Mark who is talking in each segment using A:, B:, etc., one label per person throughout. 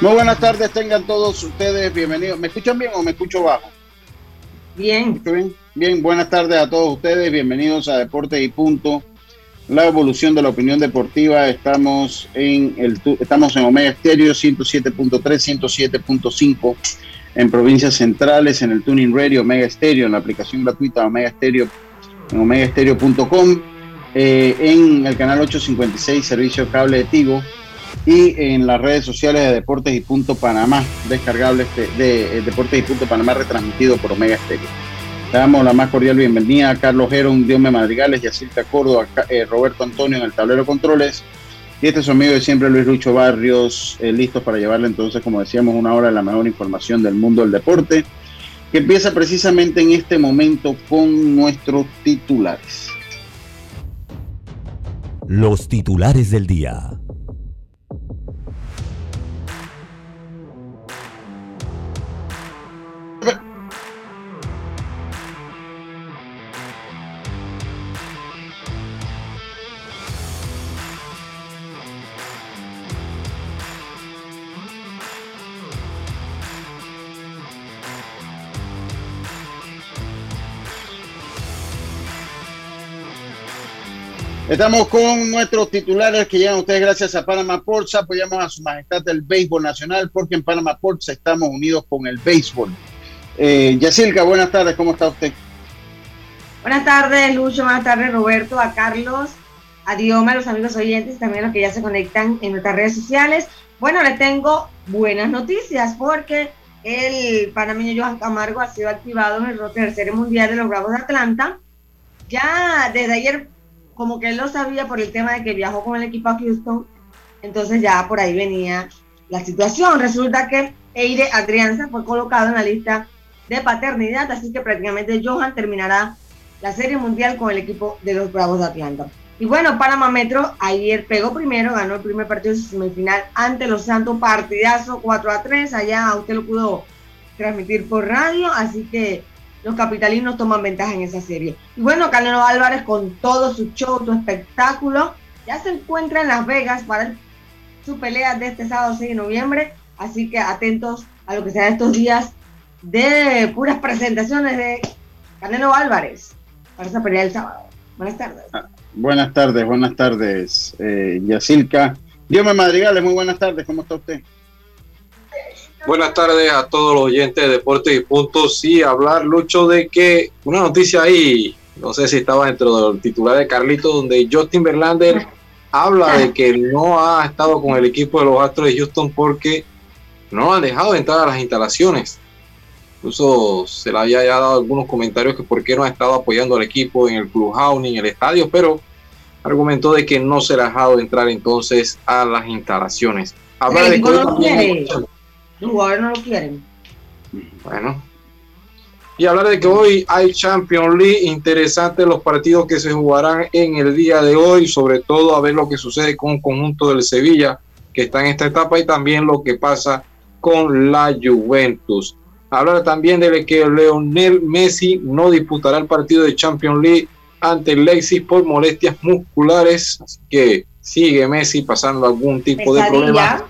A: Muy buenas tardes, tengan todos ustedes bienvenidos. ¿Me escuchan bien o me escucho bajo?
B: Bien.
A: bien? Bien, buenas tardes a todos ustedes, bienvenidos a Deportes y Punto, la evolución de la opinión deportiva. Estamos en el estamos en Omega Stereo 107.3, 107.5 en provincias centrales, en el Tuning Radio Omega Stereo, en la aplicación gratuita Omega Stereo, en omegastereo.com, eh, en el canal 856, servicio cable de Tigo y en las redes sociales de Deportes y Punto Panamá, descargable de, eh, Deportes y Punto Panamá, retransmitido por Omega Estéreo. Le damos la más cordial bienvenida a Carlos Geron, Diome Madrigales, Yacirca Córdoba, eh, Roberto Antonio en el tablero controles. Y este es su amigo de siempre, Luis Lucho Barrios, eh, listos para llevarle entonces, como decíamos, una hora de la mejor información del mundo del deporte, que empieza precisamente en este momento con nuestros titulares.
C: Los titulares del día.
A: Estamos con nuestros titulares que llegan ustedes gracias a Panama Ports. Apoyamos a su majestad el béisbol nacional porque en Panama Ports estamos unidos con el béisbol. Eh, buenas tardes, ¿cómo está usted?
B: Buenas tardes, Lucho, buenas tardes, Roberto, a Carlos, a Dioma, a los amigos oyentes y también a los que ya se conectan en nuestras redes sociales. Bueno, les tengo buenas noticias porque el panameño Johan Camargo ha sido activado en el roster Serie Mundial de los Bravos de Atlanta. Ya desde ayer como que él lo sabía por el tema de que viajó con el equipo a Houston, entonces ya por ahí venía la situación. Resulta que Eire Adrianza fue colocado en la lista de paternidad, así que prácticamente Johan terminará la Serie Mundial con el equipo de los Bravos de Atlanta. Y bueno, Panamá Metro ayer pegó primero, ganó el primer partido de su semifinal ante los Santos, partidazo 4 a 3, allá usted lo pudo transmitir por radio, así que los capitalinos toman ventaja en esa serie. Y bueno, Canelo Álvarez con todo su show, su espectáculo, ya se encuentra en Las Vegas para su pelea de este sábado 6 de noviembre, así que atentos a lo que será estos días de puras presentaciones de Canelo Álvarez para esa pelea del sábado. Buenas tardes.
A: Ah, buenas tardes, buenas tardes, eh, Yacilca. Dios me madrigales, muy buenas tardes, ¿cómo está usted?
D: Buenas tardes a todos los oyentes de Deportes y Puntos. Sí, hablar, Lucho, de que una noticia ahí, no sé si estaba dentro del titular de Carlito, donde Justin Verlander habla de que no ha estado con el equipo de los Astros de Houston porque no han dejado de entrar a las instalaciones. Incluso se le había ya dado algunos comentarios que por qué no ha estado apoyando al equipo en el clubhouse ni en el estadio, pero argumentó de que no se le ha dejado entrar entonces a las instalaciones.
B: Habla de los jugadores no lo quieren.
D: Bueno, y hablar de que hoy hay Champions League, interesantes los partidos que se jugarán en el día de hoy, sobre todo a ver lo que sucede con un conjunto del Sevilla que está en esta etapa y también lo que pasa con la Juventus. Hablar también de que Leonel Messi no disputará el partido de Champions League ante el Leipzig por molestias musculares, así que sigue Messi pasando algún tipo de problema.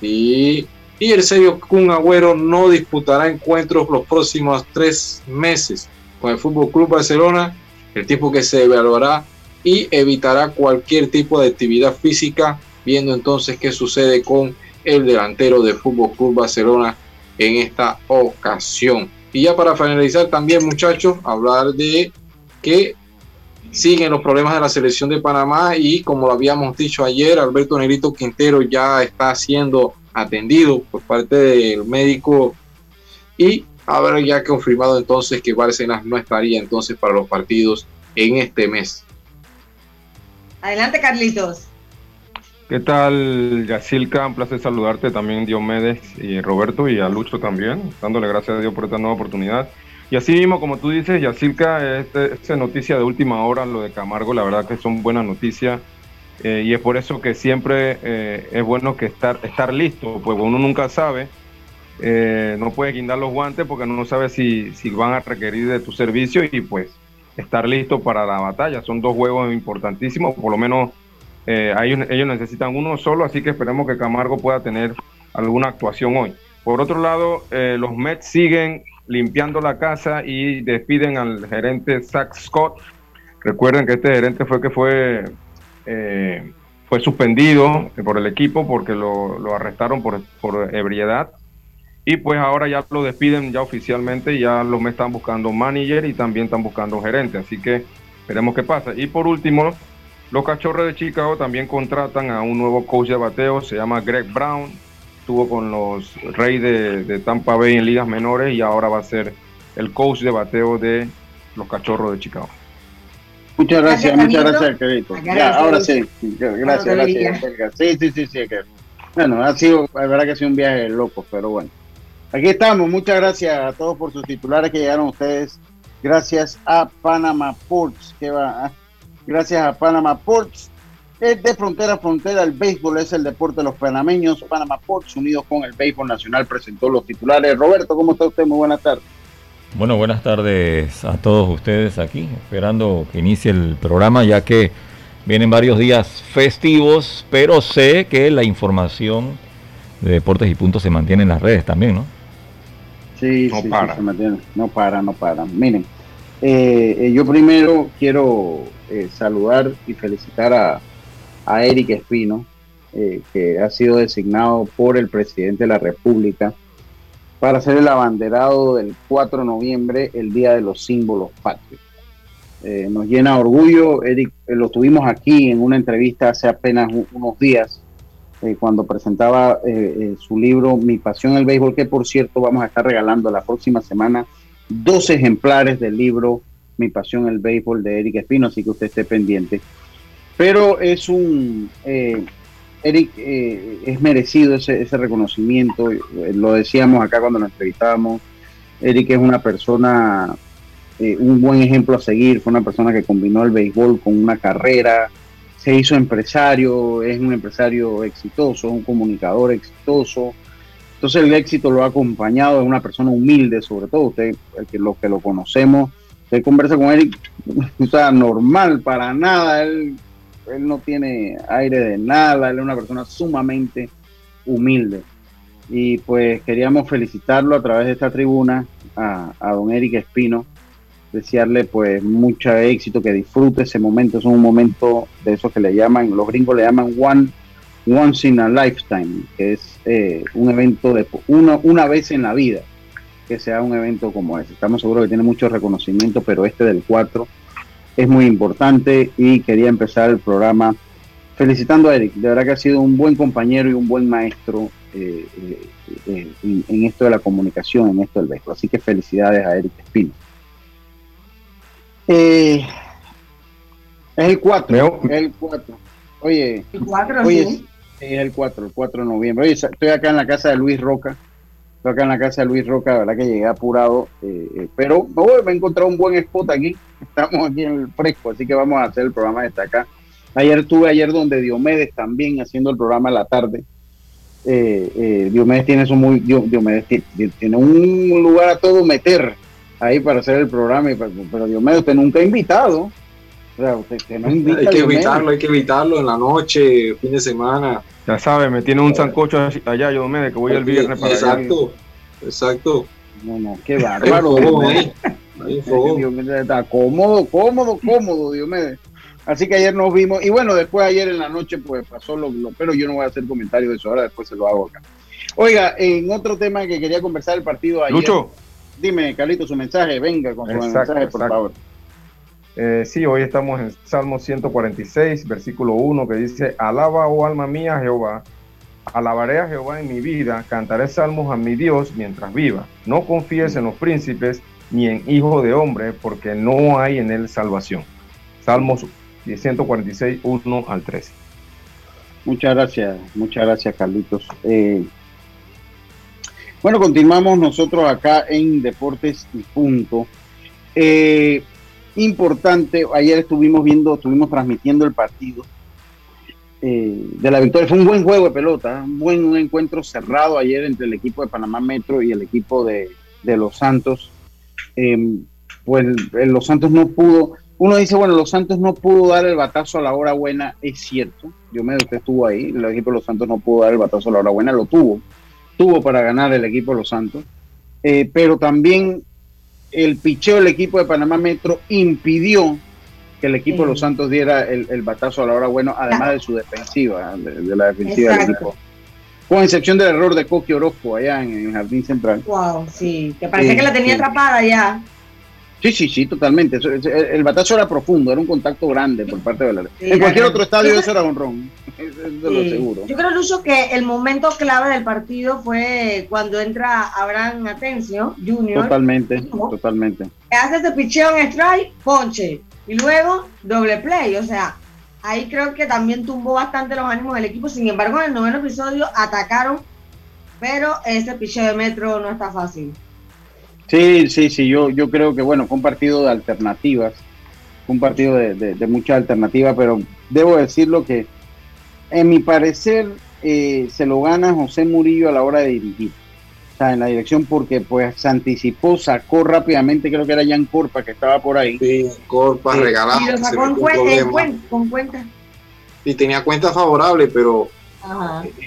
D: Y, y el serio Kun Agüero no disputará encuentros los próximos tres meses con el Fútbol Club Barcelona, el tiempo que se evaluará y evitará cualquier tipo de actividad física, viendo entonces qué sucede con el delantero del Fútbol Club Barcelona en esta ocasión. Y ya para finalizar también muchachos, hablar de que siguen los problemas de la selección de Panamá y como lo habíamos dicho ayer, Alberto Nerito Quintero ya está siendo atendido por parte del médico y habrá ya confirmado entonces que Bárcenas no estaría entonces para los partidos en este mes.
B: Adelante Carlitos.
E: ¿Qué tal, Yacilca? Un placer saludarte también, Diomedes y Roberto, y a Lucho también, dándole gracias a Dios por esta nueva oportunidad. Y así mismo, como tú dices, Yacilca, esta noticia de última hora, lo de Camargo, la verdad que son buenas noticias. Eh, y es por eso que siempre eh, es bueno que estar, estar listo, pues uno nunca sabe, eh, no puede guindar los guantes porque no sabe si, si van a requerir de tu servicio y pues estar listo para la batalla. Son dos juegos importantísimos, por lo menos eh, ellos, necesitan uno solo, así que esperemos que Camargo pueda tener alguna actuación hoy. Por otro lado, los Mets siguen limpiando la casa y despiden al gerente Zach Scott. Recuerden que este gerente fue que fue, eh, fue suspendido por el equipo porque lo, arrestaron por, por, ebriedad. Y pues ahora ya lo despiden ya oficialmente, ya los Mets están buscando manager y también están buscando gerente. Así que veremos qué pasa. Y por último, los Cachorros de Chicago también contratan a un nuevo coach de bateo, se llama Greg Brown. Estuvo con los Reyes de, Tampa Bay en ligas menores y ahora va a ser el coach de bateo de los Cachorros de Chicago.
A: Muchas gracias, muchas gracias, querido. Ya, ahora sí, gracias, gracias. Sí, sí, sí, sí. Bueno, ha sido, la verdad que ha sido un viaje loco, pero bueno. Aquí estamos, muchas gracias a todos por sus titulares que llegaron ustedes. Gracias a Panama Ports, que va, gracias a Panama Ports. de frontera a frontera, el béisbol es el deporte de los panameños. Panama Ports, unidos con el béisbol nacional, presentó los titulares. Roberto, ¿cómo está usted? Muy buenas tardes.
F: Bueno, buenas tardes a todos ustedes aquí, esperando que inicie el programa, ya que vienen varios días festivos, pero sé que la información de deportes y puntos se mantiene en las redes también, ¿no?
A: Sí, no para. se mantiene. No para, no para. Miren, eh, eh, yo primero quiero eh, saludar y felicitar a, a Eric Espino, eh, que ha sido designado por el presidente de la República para ser el abanderado del 4 de noviembre, el Día de los Símbolos Patrios. Eh, nos llena orgullo, Eric, lo tuvimos aquí en una entrevista hace apenas unos días, cuando presentaba su libro Mi Pasión el Béisbol, que por cierto vamos a estar regalando la próxima semana dos ejemplares del libro mi pasión el béisbol de Eric Espino, así que usted esté pendiente. Pero es un, eh, Eric, eh, es merecido ese, reconocimiento, eh, lo decíamos acá cuando lo entrevistábamos, Eric es una persona, un buen ejemplo a seguir, fue una persona que combinó el béisbol con una carrera, se hizo empresario, es un empresario exitoso, un comunicador exitoso, entonces el éxito lo ha acompañado, es una persona humilde, sobre todo usted, que, los que lo conocemos, usted conversa con Eric, o sea, normal, para nada, él, él no tiene aire de nada, él es una persona sumamente humilde. Y pues queríamos felicitarlo a través de esta tribuna a, don Eric Espino, desearle pues mucho éxito, que disfrute ese momento, es un momento de esos que le llaman, los gringos le llaman one, once in a lifetime, que es eh, un evento de una, una vez en la vida que sea un evento como ese. Estamos seguros que tiene mucho reconocimiento, pero este del 4 es muy importante y quería empezar el programa felicitando a Eric. De verdad que ha sido un buen compañero y un buen maestro eh, eh, eh, en, esto de la comunicación, en esto del béisbol. Así que felicidades a Eric Espino. es el 4. Es el 4. Oye,
B: el 4,
A: oye es el 4, el 4 de noviembre. Oye, estoy acá en la casa de Luis Roca Estoy acá en la casa de Luis Roca, la verdad que llegué apurado, eh, eh, pero me, he encontrado un buen spot aquí. Estamos aquí en el fresco, así que vamos a hacer el programa desde acá. Ayer estuve ayer donde Diomedes también haciendo el programa en la tarde. Eh, Diomedes tiene eso muy, Diomedes tiene, un lugar a todo meter ahí para hacer el programa, pero Diomedes usted nunca ha invitado.
D: hay que evitarlo, hay que evitarlo en la noche, fin de semana.
E: Ya sabe, me tiene un sancocho allá, yo me que voy el viernes para
D: Exacto, exacto.
A: No, no, qué bárbaro. está cómodo, cómodo, cómodo, Dios mío. Así que ayer nos vimos, y bueno, después ayer en la noche pues pasó lo, pero yo no voy a hacer comentario de eso, ahora después se lo hago acá. Oiga, en otro tema que quería conversar el partido ayer.
E: Lucho.
A: Dime, Carlito, su mensaje, venga con su mensaje, por favor.
E: Eh, sí, hoy estamos en Salmo 146, versículo 1, que dice, alaba, oh alma mía, Jehová, alabaré a Jehová en mi vida, cantaré salmos a mi Dios mientras viva. No confíes en los príncipes ni en hijo de hombre, porque no hay en él salvación. Salmos 146, 1 al 13.
A: Muchas gracias, muchas gracias, Carlitos. Eh, bueno, continuamos nosotros acá en Deportes y Punto. Eh, importante. Ayer estuvimos viendo, estuvimos transmitiendo el partido eh, de la victoria. Fue un buen juego de pelota, un buen encuentro cerrado ayer entre el equipo de Panamá Metro y el equipo de, Los Santos. Em, pues Los Santos no pudo. Uno dice, bueno, Los Santos no pudo dar el batazo a la hora buena, es cierto. Yo me que estuvo ahí, el equipo de Los Santos no pudo dar el batazo a la hora buena, lo tuvo. Tuvo para ganar el equipo de Los Santos. Eh, pero también el picheo del equipo de Panamá Metro impidió que el equipo de los Santos diera el, batazo a la hora bueno, además de su defensiva, de, la defensiva del equipo. Con excepción del error de Coqui Orozco allá en el Jardín Central.
B: Wow, sí, que parecía que la tenía atrapada ya.
A: Sí, sí, sí, totalmente. El batazo era profundo, era un contacto grande por parte de la. en cualquier otro estadio eso era un ron, de lo seguro.
B: Yo creo, Lucho, que el momento clave del partido fue cuando entra Abraham Atencio, Junior.
A: Totalmente, totalmente.
B: Hace ese picheo en strike, ponche. Y luego doble play. O sea, ahí creo que también tumbó bastante los ánimos del equipo. Sin embargo, en el noveno episodio atacaron, pero ese picheo de metro no está fácil.
A: Sí, sí, sí, yo, yo creo que bueno, fue un partido de alternativas, un partido de, de, muchas alternativas, pero debo decirlo que en mi parecer eh, se lo gana José Murillo a la hora de dirigir. O sea, en la dirección porque pues se anticipó, sacó rápidamente, creo que era Jan Corpa que estaba por ahí.
D: Sí, Corpa regalado.
B: Y lo sacó en cuenta, con cuenta.
D: Y tenía cuenta favorable, pero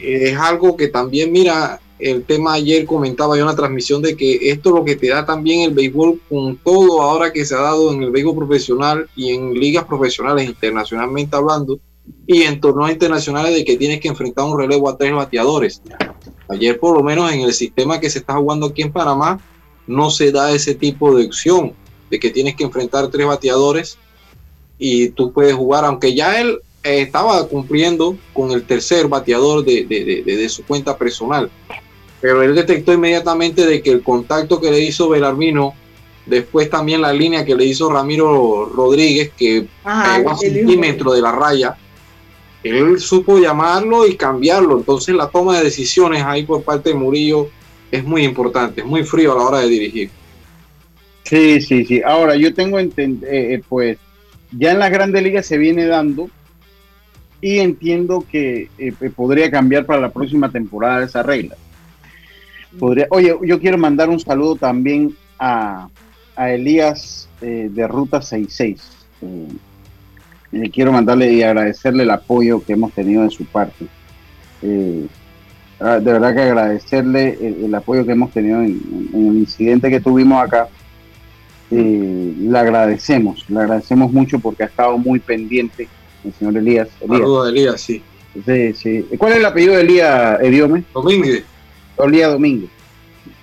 D: es algo que también, mira, el tema ayer comentaba yo en la transmisión de que esto es lo que te da también el béisbol con todo ahora que se ha dado en el béisbol profesional y en ligas profesionales internacionalmente hablando y en torneos internacionales de que tienes que enfrentar un relevo a tres bateadores. Ayer por lo menos en el sistema que se está jugando aquí en Panamá no se da ese tipo de opción de que tienes que enfrentar tres bateadores y tú puedes jugar, aunque ya él eh, estaba cumpliendo con el tercer bateador de, de su cuenta personal pero él detectó inmediatamente de que el contacto que le hizo Belarmino, después también la línea que le hizo Ramiro Rodríguez, que pegó a centímetro de la raya, él supo llamarlo y cambiarlo. Entonces la toma de decisiones ahí por parte de Murillo es muy importante, es muy frío a la hora de dirigir.
A: Sí, sí, sí. Ahora yo tengo, eh, eh, pues ya en las grandes ligas se viene dando y entiendo que eh, podría cambiar para la próxima temporada esa regla oye, yo quiero mandar un saludo también a, Elías eh, de Ruta 66. Eh, quiero mandarle y agradecerle el apoyo que hemos tenido de su parte. Eh, ah, de verdad que agradecerle el, apoyo que hemos tenido en, el incidente que tuvimos acá. le agradecemos, le agradecemos mucho porque ha estado muy pendiente el señor Elías.
D: Saludos Elías, sí.
A: Sí, sí. ¿Cuál es el apellido de Elías Ediome?
D: Domínguez.
A: Elías Domínguez.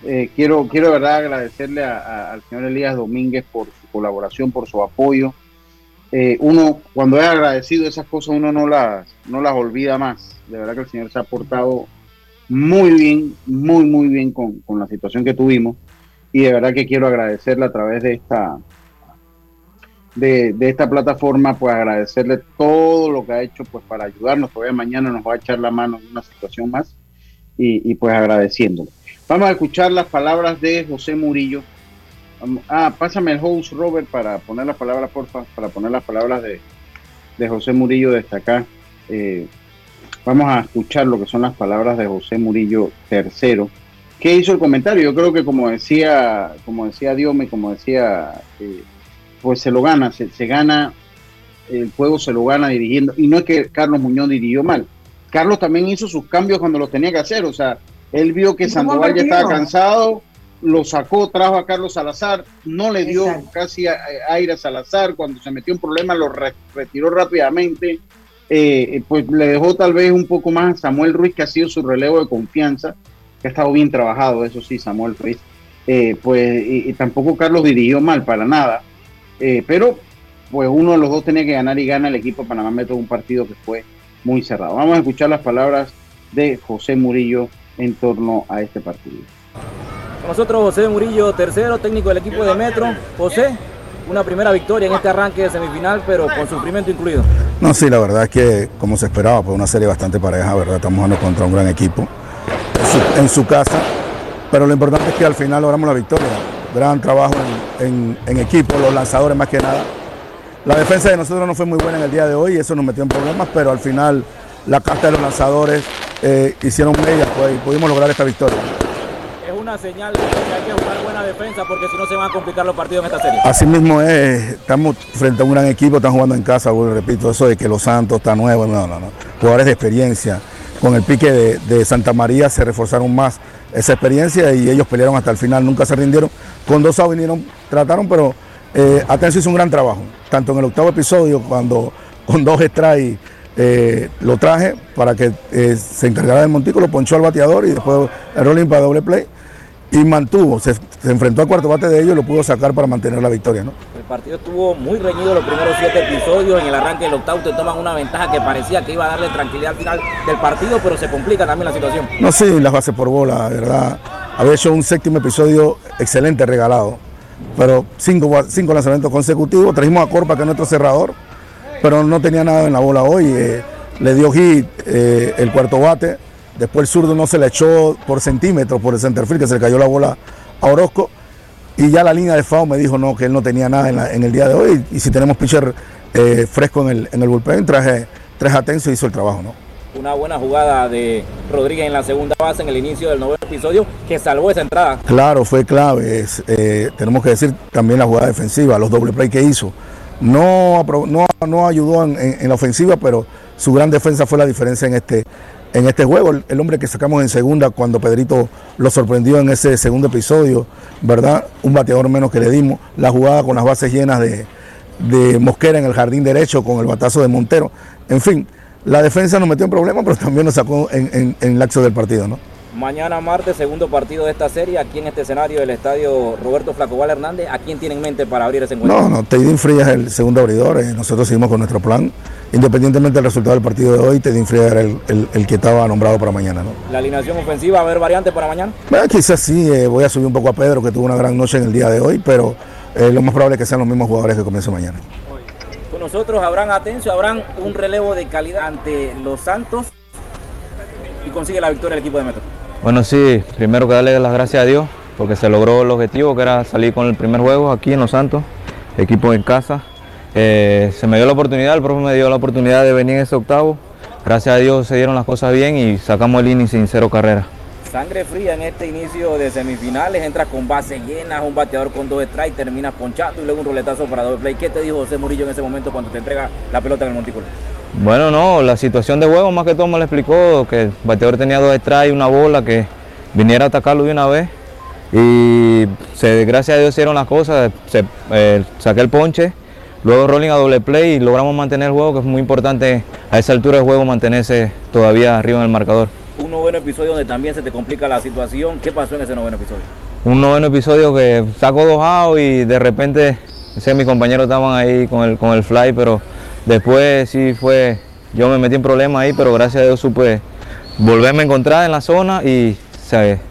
A: Eh, quiero, quiero de verdad agradecerle al señor Elías Domínguez por su colaboración, por su apoyo. Eh, uno, cuando es agradecido esas cosas, uno no las, no las olvida más. De verdad que el señor se ha portado muy bien, muy, muy bien con, con la situación que tuvimos. Y de verdad que quiero agradecerle a través de esta, de, de, esta plataforma, pues agradecerle todo lo que ha hecho pues para ayudarnos. Todavía mañana nos va a echar la mano en una situación más y, pues agradeciéndole. Vamos a escuchar las palabras de José Murillo. Ah, pásame el host, Robert, para poner las palabras, porfa, para poner las palabras de, de José Murillo desde acá. Eh, vamos a escuchar lo que son las palabras de José Murillo tercero. ¿Qué hizo el comentario? Yo creo que como decía, como decía Diome, como decía, eh, pues se lo gana, se, se, gana, el juego se lo gana dirigiendo. Y no es que Carlos Muñoz dirigió mal. Carlos también hizo sus cambios cuando los tenía que hacer. O sea, él vio que Sandoval ya estaba cansado, lo sacó, trajo a Carlos Salazar, no le dio casi aire a Salazar, cuando se metió en problemas lo retiró rápidamente, eh, pues le dejó tal vez un poco más a Samuel Ruiz, que ha sido su relevo de confianza, que ha estado bien trabajado, eso sí, Samuel Ruiz. Eh, pues y, tampoco Carlos dirigió mal para nada, eh, pero pues uno de los dos tenía que ganar y gana el equipo Panamá Metro un partido que fue muy cerrado. Vamos a escuchar las palabras de José Murillo en torno a este partido.
G: nosotros José Murillo, tercero, técnico del equipo de Metro. José, una primera victoria en este arranque de semifinal, pero con sufrimiento incluido.
H: No, sí, la verdad es que como se esperaba, pues una serie bastante pareja, ¿verdad? Estamos jugando contra un gran equipo en su, casa, pero lo importante es que al final logramos la victoria. Gran trabajo en, en equipo, los lanzadores más que nada. La defensa de nosotros no fue muy buena en el día de hoy y eso nos metió en problemas, pero al final la carta de los lanzadores eh, hicieron medias pues, y pudimos lograr esta victoria.
G: Es una señal de que hay que jugar buena defensa porque si no se van a complicar los partidos en esta serie.
H: Así mismo es, estamos frente a un gran equipo, están jugando en casa, repito, eso de que Los Santos está nuevo, no, no, no. Jugadores de experiencia. Con el pique de, Santa María se reforzaron más esa experiencia y ellos pelearon hasta el final, nunca se rindieron. Con dos outs vinieron, trataron, pero eh, Atencio hizo un gran trabajo, tanto en el octavo episodio, cuando con dos strikes eh, lo traje para que eh, se encargara del montículo, ponchó al bateador y después el rolling para doble play y mantuvo, se, enfrentó al cuarto bate de ellos y lo pudo sacar para mantener la victoria. ¿no?
G: El partido estuvo muy reñido los primeros siete episodios, en el arranque del octavo te toman una ventaja que parecía que iba a darle tranquilidad al final del partido, pero se complica también la situación.
H: No, sí, las bases por bola, de verdad. Había hecho un séptimo episodio excelente regalado, pero cinco, cinco lanzamientos consecutivos, trajimos a Corpa que es nuestro cerrador, pero no tenía nada en la bola hoy. Eh, le dio hit eh, el cuarto bate, después el zurdo no se le echó por centímetros por el centerfield, que se le cayó la bola a Orozco. Y ya la línea de FAO me dijo no, que él no tenía nada en, el día de hoy. Y si tenemos pitcher eh, fresco en el, en el bullpen, traje tres atensos y hizo el trabajo. ¿no?
G: Una buena jugada de Rodríguez en la segunda base en el inicio del noveno episodio que salvó esa entrada.
H: Claro, fue clave. tenemos que decir también la jugada defensiva, los doble play que hizo. No, no, no ayudó en, la ofensiva, pero su gran defensa fue la diferencia en este, en este juego. El, hombre que sacamos en segunda cuando Pedrito lo sorprendió en ese segundo episodio, ¿verdad? Un bateador menos que le dimos. La jugada con las bases llenas de, Mosquera en el jardín derecho con el batazo de Montero. En fin, la defensa nos metió en problemas, pero también nos sacó en, en, en el acto del partido, ¿no?
G: Mañana martes, segundo partido de esta serie, aquí en este escenario del estadio Roberto Flacobal Hernández. ¿A quién tiene en mente para abrir ese encuentro?
H: No, no, Teidín Frías es el segundo abridor. Eh, nosotros seguimos con nuestro plan. Independientemente del resultado del partido de hoy, Teidín Frías era el, que estaba nombrado para mañana. ¿no?
G: ¿La alineación ofensiva va a haber variante para mañana?
H: Bueno, quizás sí, eh, voy a subir un poco a Pedro, que tuvo una gran noche en el día de hoy, pero eh, lo más probable es que sean los mismos jugadores que comiencen mañana.
G: Nosotros habrán atención, habrán un relevo de calidad ante los Santos y consigue la victoria el equipo de Metro.
I: Bueno, sí, primero que darle las gracias a Dios porque se logró el objetivo que era salir con el primer juego aquí en Los Santos, equipo en casa. Eh, se me dio la oportunidad, el profe me dio la oportunidad de venir en ese octavo. Gracias a Dios se dieron las cosas bien y sacamos el inning sin cero carrera.
G: Sangre fría en este inicio de semifinales, entras con base llena, un bateador con dos strikes, terminas ponchado y luego un roletazo para doble play. ¿Qué te dijo José Murillo en ese momento cuando te entrega la pelota en el montículo?
I: Bueno, no, la situación de juego más que todo me lo explicó, que el bateador tenía dos strikes una bola, que viniera a atacarlo de una vez. Y se, gracias a Dios hicieron las cosas, eh, saqué el ponche, luego rolling a doble play y logramos mantener el juego, que es muy importante a esa altura del juego mantenerse todavía arriba en el marcador.
G: Noveno episodio donde también se te complica la situación, ¿qué pasó en ese noveno episodio?
I: Un noveno episodio que saco dos outs y de repente, sé, mis compañeros estaban ahí con el, con el fly, pero Después sí fue, yo me metí en problemas ahí, pero gracias a Dios supe volverme a encontrar en la zona y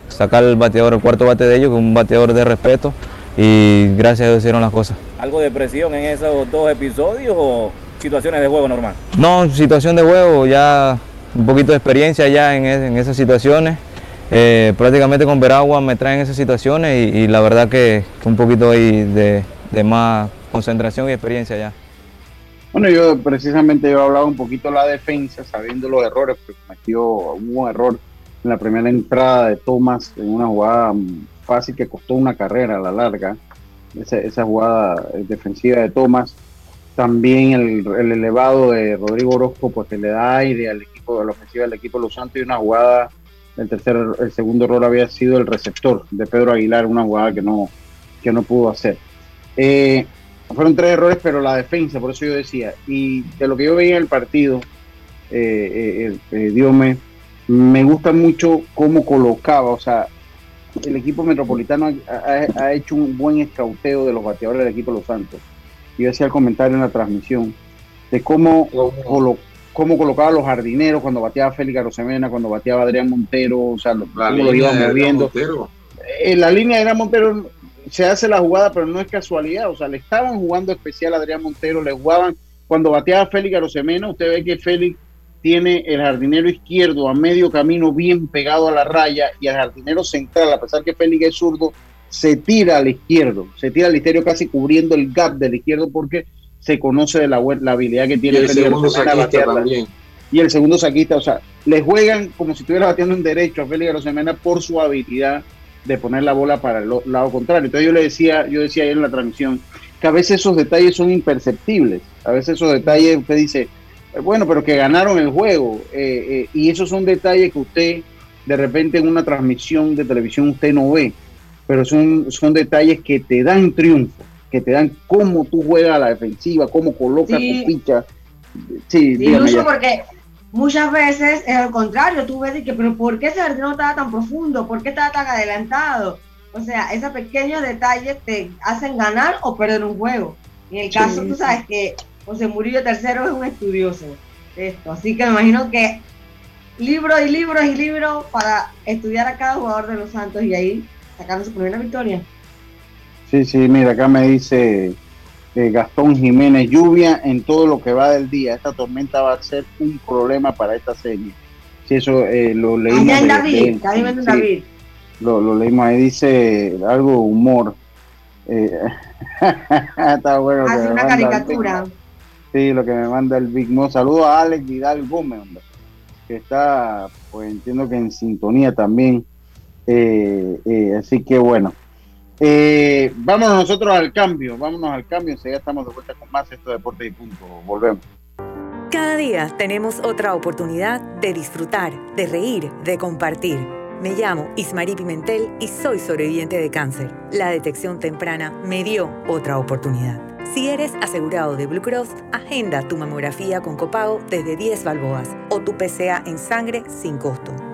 I: sacar el bateador, el cuarto bate de ellos, que es un bateador de respeto, y gracias a Dios hicieron las cosas.
G: ¿Algo de presión en esos dos episodios o situaciones de juego normal?
I: No, situación de juego, ya un poquito de experiencia ya en, esas situaciones eh, prácticamente con Veragua me traen esas situaciones y, la verdad que, un poquito ahí de, más concentración y experiencia ya.
A: Bueno, yo precisamente yo hablaba un poquito de la defensa, sabiendo los errores, porque cometió un error en la primera entrada de Thomas en una jugada fácil que costó una carrera a la larga, esa, esa jugada defensiva de Thomas. También el, el, elevado de Rodrigo Orozco, pues que le da aire al equipo, a la ofensiva del equipo de Los Santos y una jugada el tercer, el segundo error había sido el receptor de Pedro Aguilar, una jugada que no, que no pudo hacer. Eh, fueron tres errores, pero la defensa, por eso yo decía, y de lo que yo veía en el partido, eh, eh, eh me gusta mucho cómo colocaba, o sea, el equipo metropolitano ha, hecho un buen escauteo de los bateadores del equipo Los Santos. Yo hacía el comentario en la transmisión de cómo colocó cómo colocaba los jardineros cuando bateaba Félix Arosemena, cuando bateaba Adrián Montero, o sea, lo, cómo lo iban moviendo. En la línea de Adrián Montero se hace la jugada, pero no es casualidad, o sea, le estaban jugando especial a Adrián Montero, le jugaban cuando bateaba Félix Arosemena, usted ve que Félix tiene el jardinero izquierdo a medio camino bien pegado a la raya y el jardinero central, a pesar que Félix es zurdo, se tira al izquierdo, se tira al izquierdo casi cubriendo el gap del izquierdo porque se conoce de la, la habilidad que tiene
D: y el segundo saquista también.
A: Y el segundo saquista, o sea, le juegan como si estuviera batiendo en derecho a Félix Rosemena por su habilidad de poner la bola para el lado contrario. Entonces yo le decía, yo decía ayer en la transmisión, que a veces esos detalles son imperceptibles. A veces esos detalles usted dice, eh, bueno, pero que ganaron el juego. Eh, eh, y esos son detalles que usted de repente en una transmisión de televisión usted no ve. Pero son, son detalles que te dan triunfo que te dan cómo tú juegas a la defensiva, cómo colocas tu ficha.
B: Sí, incluso porque muchas veces es al contrario, tú ves que, pero ¿por qué ese jardín no estaba tan profundo? ¿Por qué estaba tan adelantado? O sea, esos pequeños detalles te hacen ganar o perder un juego. En el caso, tú sabes que José Murillo tercero es un estudioso de esto, así que me imagino que libros y libros y libros para estudiar a cada jugador de los Santos y ahí sacar su primera victoria.
A: Sí, sí, mira, acá me dice eh, Gastón Jiménez, lluvia en todo lo que va del día. Esta tormenta va a ser un problema para esta serie. Sí, eso eh, lo leímos.
B: Allá en David, David.
A: Lo, lo, leímos ahí, dice algo humor. Eh, está bueno.
B: Hace una caricatura.
A: Sí, lo que me manda el Big Mo. Saludos a Alex Vidal Gómez, hombre, que está, pues entiendo que en sintonía también. así que bueno. Eh, vámonos nosotros al cambio, vámonos al cambio, ya estamos de vuelta con más esto de Deporte y Punto. Volvemos.
J: Cada día tenemos otra oportunidad de disfrutar, de reír, de compartir. Me llamo Ismarí Pimentel y soy sobreviviente de cáncer. La detección temprana me dio otra oportunidad. Si eres asegurado de Blue Cross, agenda tu mamografía con copago desde 10 balboas o tu PCA en sangre sin costo.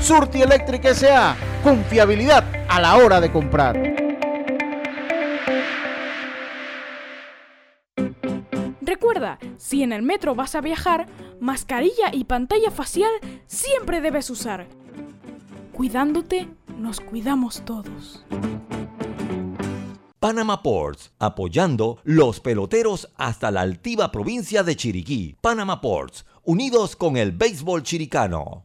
K: Surti Electric S.A. Confiabilidad a la hora de comprar.
L: Recuerda, si en el metro vas a viajar, mascarilla y pantalla facial siempre debes usar. Cuidándote, nos cuidamos todos.
C: Panama Ports, apoyando los peloteros hasta la altiva provincia de Chiriquí. Panama Ports, unidos con el béisbol chiricano.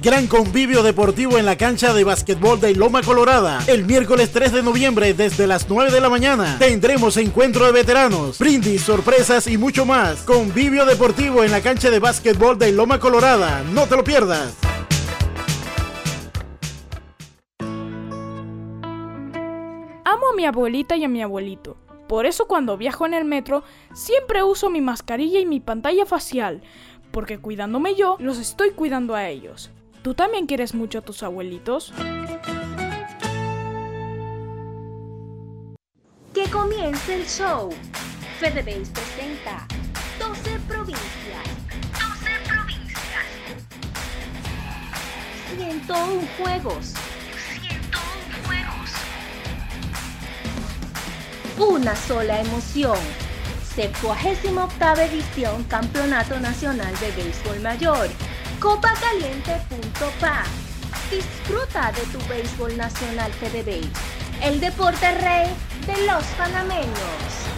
M: Gran convivio deportivo en la cancha de básquetbol de Loma Colorada. El miércoles 3 de noviembre desde las 9 de la mañana tendremos encuentro de veteranos, brindis, sorpresas y mucho más. Convivio deportivo en la cancha de básquetbol de Loma Colorada. No te lo pierdas.
L: Amo a mi abuelita y a mi abuelito. Por eso cuando viajo en el metro siempre uso mi mascarilla y mi pantalla facial, porque cuidándome yo, los estoy cuidando a ellos. ¿Tú también quieres mucho a tus abuelitos?
N: Que comience el show. FedeBase presenta 12 provincias. 12 provincias. 101 juegos. 101 juegos. Una sola emoción. 78 edición Campeonato Nacional de Béisbol Mayor copacaliente.pa. Disfruta de tu béisbol nacional FedeBase, el deporte rey de los panameños.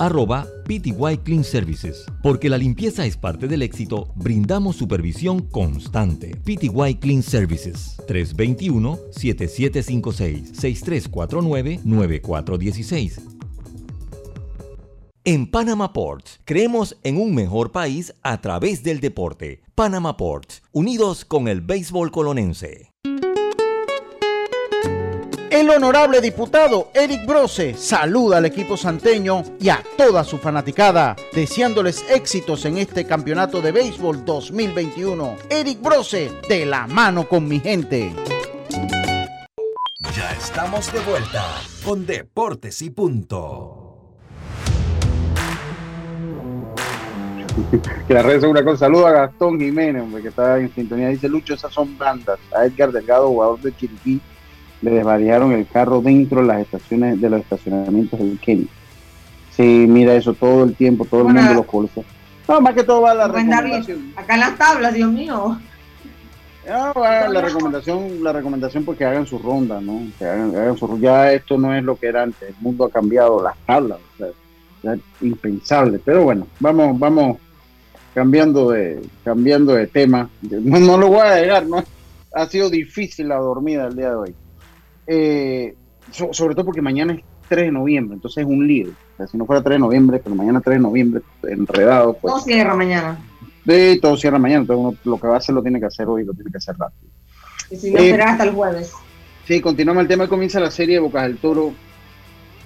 C: arroba PTY Clean Services. Porque la limpieza es parte del éxito, brindamos supervisión constante. PTY Clean Services 321-7756-6349-9416. En Panama Ports, creemos en un mejor país a través del deporte. Panama Ports, unidos con el béisbol colonense.
K: El honorable diputado Eric Brose saluda al equipo santeño y a toda su fanaticada, deseándoles éxitos en este campeonato de béisbol 2021. Eric Brose, de la mano con mi gente.
O: Ya estamos de vuelta con Deportes y Punto.
A: que las redes son una cosa. Saludos a Gastón Jiménez, hombre, que está en sintonía. Dice Lucho, esas son bandas. A Edgar Delgado, jugador de Chiriquí, le desvariaron el carro dentro de las estaciones de los estacionamientos del Kenia. Sí, mira eso todo el tiempo, todo el mundo los conoce. No, más que todo va la recomendación.
B: Acá en las tablas, Dios mío.
A: No, la recomendación, la recomendación porque hagan su ronda, ¿no? Que hagan, hagan su Ya esto no es lo que era antes. El mundo ha cambiado, las tablas, o sea, ya es impensable. Pero bueno, vamos, vamos cambiando de, cambiando de tema. No, no lo voy a negar, ¿no? Ha sido difícil la dormida el día de hoy. Eh, sobre todo porque mañana es 3 de noviembre, entonces es un lío. O sea, si no fuera 3 de noviembre, pero mañana 3 de noviembre, enredado. Pues,
B: todo cierra mañana.
A: Sí, todo cierra mañana. Entonces uno, lo que va a hacer lo tiene que hacer hoy, lo tiene que hacer rápido.
B: Y si no, eh, será hasta el jueves.
A: Sí, continuamos el tema. Comienza la serie de Bocas del Toro.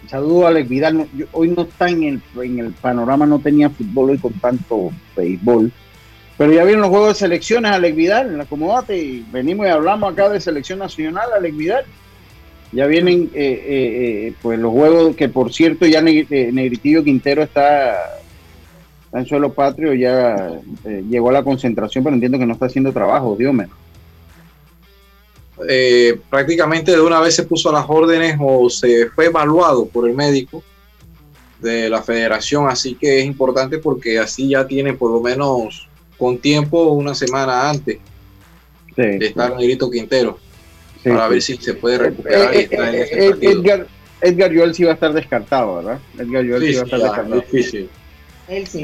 A: Saludo a Alex Vidal. hoy no está en el, en el panorama, no tenía fútbol hoy con tanto béisbol. Pero ya vieron los juegos de selecciones, Alex Vidal, acomodate. Venimos y hablamos acá de selección nacional, Alex Vidal. Ya vienen eh, eh, eh, pues los juegos que, por cierto, ya Negritillo Quintero está, en suelo patrio, ya llegó a la concentración, pero entiendo que no está haciendo trabajo, Dios mío.
D: prácticamente de una vez se puso a las órdenes o se fue evaluado por el médico de la federación, así que es importante porque así ya tiene por lo menos con tiempo una semana antes de estar Negrito Quintero para ver si se puede recuperar.
A: Eh, eh, eh, Edgar, Edgar Joel sí va a estar descartado, ¿verdad? Edgar Joel sí, va a estar descartado.
D: Difícil.
B: Él sí.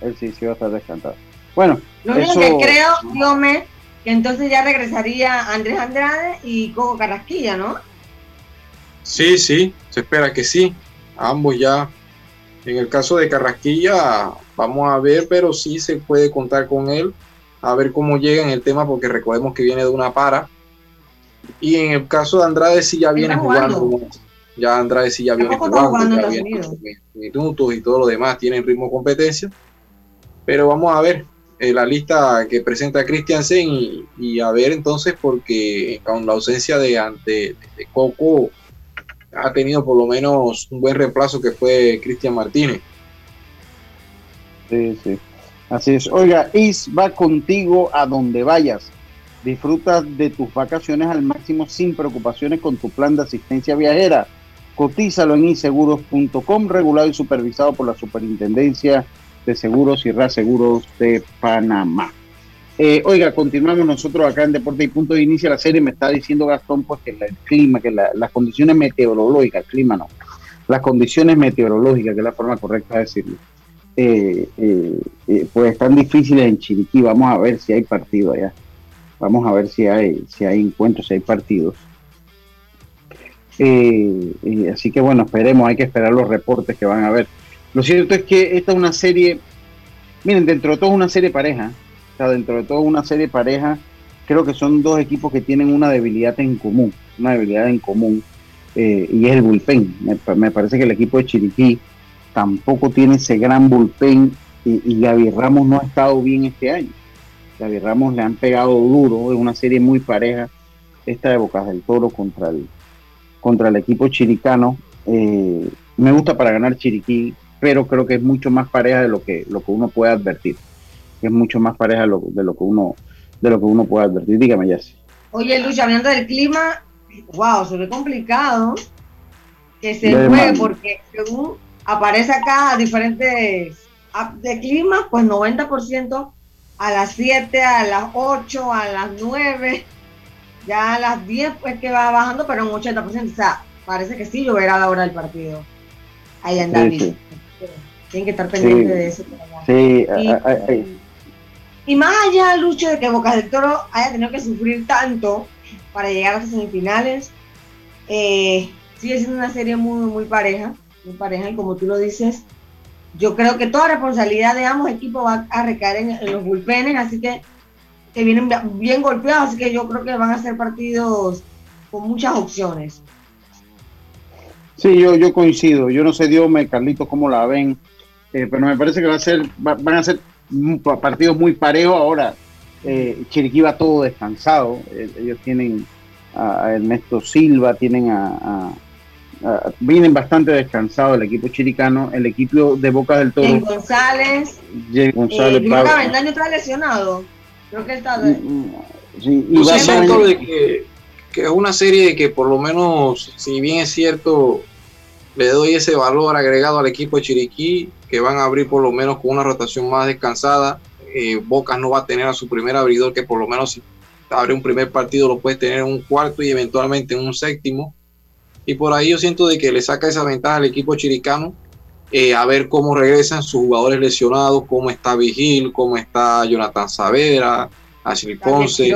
A: Él sí, sí va a estar descartado. Bueno,
B: lo único que creo, Diome, que entonces ya regresaría Andrés Andrade y Coco Carrasquilla, ¿no?
D: Sí, sí, se espera que sí. Ambos ya. En el caso de Carrasquilla, vamos a ver, pero sí se puede contar con él. A ver cómo llega en el tema, porque recordemos que viene de una para. Y en el caso de Andrade, sí ya viene jugando. Ya Andrade sí ya viene jugando. Ya viene minutos y todo lo demás. Tiene ritmo de competencia. Pero vamos a ver eh, la lista que presenta Christiansen y, y, a ver entonces, porque con la ausencia de, de, de Coco ha tenido por lo menos un buen reemplazo que fue Cristian Martínez.
A: Sí, sí. Así es. Oiga, Is va contigo a donde vayas. Disfruta de tus vacaciones al máximo sin preocupaciones con tu plan de asistencia viajera. Cotízalo en inseguros.com, regulado y supervisado por la Superintendencia de Seguros y Reaseguros de Panamá. Eh, oiga, continuamos nosotros acá en Deporte y Punto de Inicia la serie. Me está diciendo Gastón, pues que el clima, que las condiciones meteorológicas, el clima no, las condiciones meteorológicas, que es la forma correcta de decirlo, eh, eh, pues están difíciles en Chiriquí. Vamos a ver si hay partido allá. Vamos a ver si hay, si hay encuentros, si hay partidos. así que bueno, esperemos, hay que esperar los reportes que van a ver. Lo cierto es que esta es una serie, miren, dentro de todo es una serie pareja dentro de todo una serie pareja, creo que son dos equipos que tienen una debilidad en común, una debilidad en común, eh, y es el bullpen. Me, parece que el equipo de Chiriquí tampoco tiene ese gran bullpen y, y Gaby Ramos no ha estado bien este año. Gaby Ramos le han pegado duro, es una serie muy pareja esta de Bocas del Toro contra el, contra el equipo chiricano. Eh, me gusta para ganar Chiriquí, pero creo que es mucho más pareja de lo que, lo que uno puede advertir es mucho más pareja de lo, que uno de lo que uno puede advertir. Dígame, Jessy.
B: Oye, Lucha, hablando del clima, wow, se ve complicado que se juegue porque según aparece acá diferentes apps de clima, pues 90% a las 7, a las 8, a las 9, ya a las 10 pues que va bajando, pero un 80%, o sea, parece que sí lloverá a la hora del partido. Ahí anda sí, Tienen que estar pendientes de eso.
A: Sí,
B: y más allá, Lucho, de que Boca del Toro haya tenido que sufrir tanto para llegar a las semifinales, eh, sigue siendo una serie muy, muy pareja, muy pareja, y como tú lo dices, yo creo que toda responsabilidad de ambos equipos va a recaer en, los bullpenes, así que, que vienen bien golpeados, así que yo creo que van a ser partidos con muchas opciones.
A: Sí, yo, yo coincido. Yo no sé, Dios, me, Carlitos, cómo la ven, eh, pero me parece que va a ser, van a ser partidos muy parejos. Ahora, eh, Chiriquí va todo descansado. Eh, ellos tienen a, Ernesto Silva, tienen a, vienen bastante descansados el equipo chiricano, el equipo de Boca del Toro.
B: Jay González.
A: Jay González.
B: Eh, está lesionado. Creo que está. De...
D: Mm, mm, sí, y siento de que, que, es una serie de que por lo menos, si bien es cierto, le doy ese valor agregado al equipo de Chiriquí, que van a abrir por lo menos con una rotación más descansada. Eh, Bocas no va a tener a su primer abridor, que por lo menos si abre un primer partido lo puede tener en un cuarto y eventualmente en un séptimo. Y por ahí yo siento de que le saca esa ventaja al equipo chiricano. Eh, a ver cómo regresan sus jugadores lesionados, cómo está Vigil, cómo está Jonathan Saavedra, Ashley Ponce,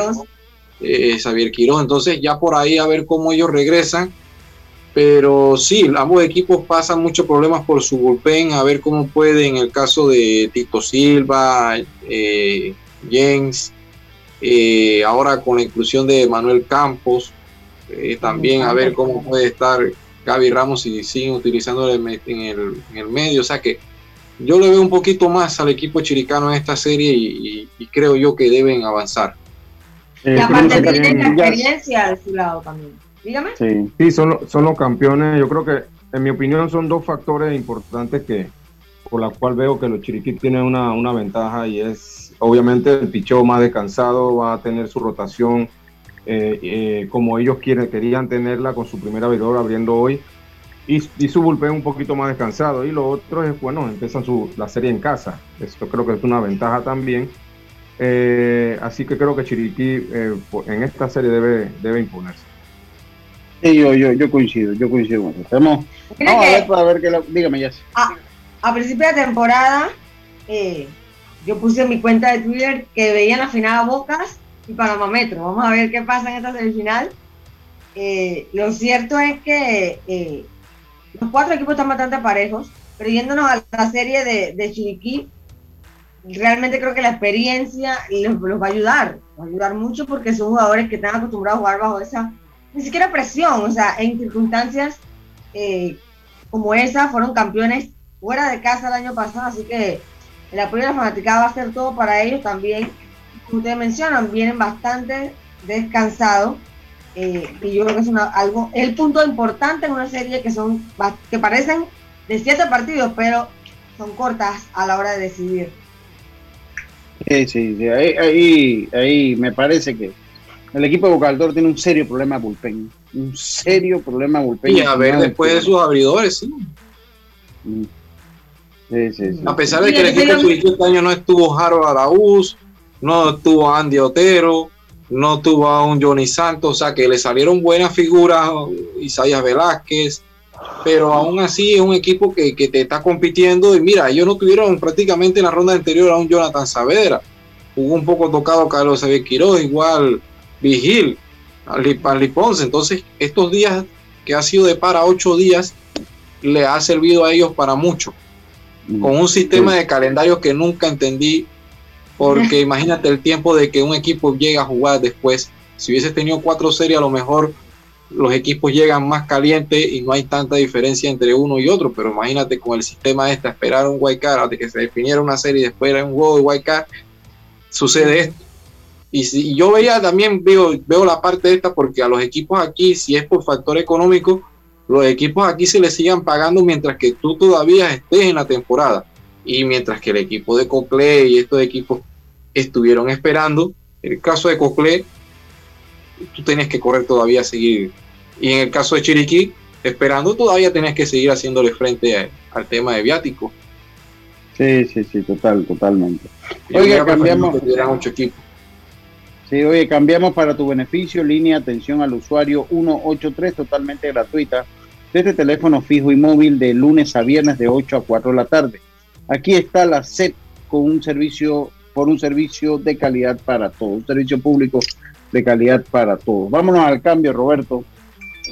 D: eh, Xavier Quiroz. Entonces ya por ahí a ver cómo ellos regresan pero sí, ambos equipos pasan muchos problemas por su bullpen, a ver cómo puede en el caso de Tito Silva, eh, James, eh, ahora con la inclusión de Manuel Campos, eh, también a ver cómo puede estar Gaby Ramos y siguen utilizando en el, medio. O sea que yo le veo un poquito más al equipo chiricano en esta serie y, creo yo que deben avanzar.
B: y aparte tienen experiencia de su lado también.
E: Sí, sí son, son los campeones. Yo creo que, en mi opinión, son dos factores importantes que por la cual veo que los Chiriquí tienen una, una ventaja y es, obviamente, el picheo más descansado va a tener su rotación eh, eh, como ellos quieren, querían tenerla con su primera abridor abriendo hoy. y, su bullpen un poquito más descansado. Y lo otro es, bueno, empiezan su, la serie en casa. Esto creo que es una ventaja también. Eh, así que creo que Chiriquí eh, en esta serie debe, debe imponerse.
A: Sí, yo, yo, yo coincido, yo coincido con eso. vamos a ver para ver qué lo, dígame ya.
B: A, a principio de temporada, eh, yo puse en mi cuenta de Twitter que veían la final a Bocas y Panamá Metro. Vamos a ver qué pasa en esta semifinal. lo cierto es que los cuatro equipos están bastante parejos, pero yéndonos a la serie de, de Chiriquí, realmente creo que la experiencia los, va a ayudar, va a ayudar mucho porque son jugadores que están acostumbrados a jugar bajo esa, ni siquiera presión, o sea, en circunstancias eh, como esa, fueron campeones fuera de casa el año pasado, así que el apoyo de la fanaticada va a ser todo para ellos también. Como ustedes mencionan, vienen bastante descansados eh, y yo creo que es algo, el punto importante en una serie que son, que parecen de siete partidos, pero son cortas a la hora de decidir.
A: Sí, sí, Ahí, ahí, me parece que el equipo de Boca tiene un serio problema de bullpen. Un serio problema de bullpen.
D: Y a ver, después de sus abridores, sí. Mm. A pesar de que el equipo de este año no estuvo Harold Araúz, no estuvo Andy Otero, no tuvo a un Johnny Santos, o sea que le salieron buenas figuras, Isaías Velázquez, pero aún así es un equipo que, te está compitiendo y mira, ellos no tuvieron prácticamente en la ronda anterior a un Jonathan Saavedra, jugó un poco tocado Carlos Xavier Quiroz, igual Vigil, Ali Ponce, entonces estos días que ha sido de para ocho días, le ha servido a ellos para mucho, mm. con un sistema de calendario que nunca entendí porque imagínate el tiempo de que un equipo llega a jugar después. Si hubiese tenido cuatro series, a lo mejor los equipos llegan más calientes y no hay tanta diferencia entre uno y otro. Pero imagínate con el sistema este, esperar un white card hasta que se definiera una serie y después era un juego de white card, sucede esto. Y, si, yo veía también, veo, veo la parte de esta porque a los equipos aquí, si es por factor económico, los equipos aquí se les sigan pagando mientras que tú todavía estés en la temporada y mientras que el equipo de Cocle y estos equipos estuvieron esperando, en el caso de Cocle, tú tenías que correr todavía a seguir. Y en el caso de Chiriquí, esperando, todavía tenías que seguir haciéndole frente al tema de viático.
A: Sí, sí, sí, total, totalmente. Oye, cambiamos. Sí, oye, cambiamos para tu beneficio, línea atención al usuario 183, totalmente gratuita, desde teléfono fijo y móvil de lunes a viernes de 8 a 4 de la tarde. Aquí está la SEP con un servicio, por un servicio de calidad para todos, un servicio público de calidad para todos. Vámonos al cambio, Roberto,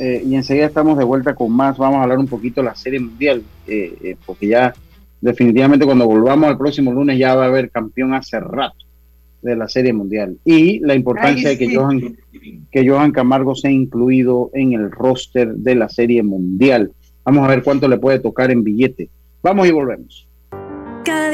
A: eh, y enseguida estamos de vuelta con más. Vamos a hablar un poquito de la Serie Mundial, eh, eh, porque ya definitivamente cuando volvamos al próximo lunes ya va a haber campeón hace rato de la Serie Mundial. Y la importancia de que Johan, que Johan Camargo sea incluido en el roster de la Serie Mundial. Vamos a ver cuánto le puede tocar en billete. Vamos y volvemos.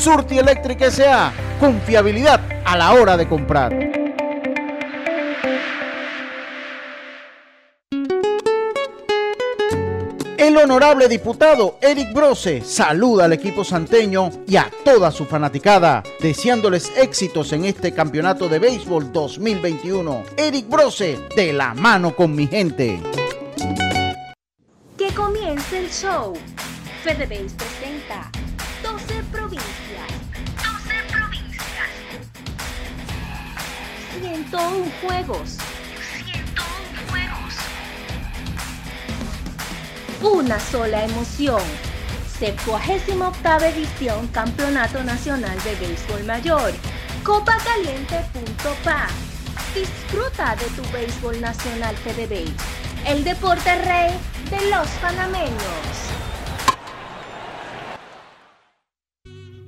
K: Surti Electric S.A. Confiabilidad a la hora de comprar. El honorable diputado Eric Brose saluda al equipo santeño y a toda su fanaticada, deseándoles éxitos en este campeonato de béisbol 2021. Eric Brose, de la mano con mi gente.
N: Que comience el show. FedeBase presenta 12 provincias. 12 provincias. 101 juegos. 101 juegos. Una sola emoción. 78 edición Campeonato Nacional de Béisbol Mayor. Copacaliente.pa. Disfruta de tu béisbol nacional FedeBase. El deporte rey de los panameños.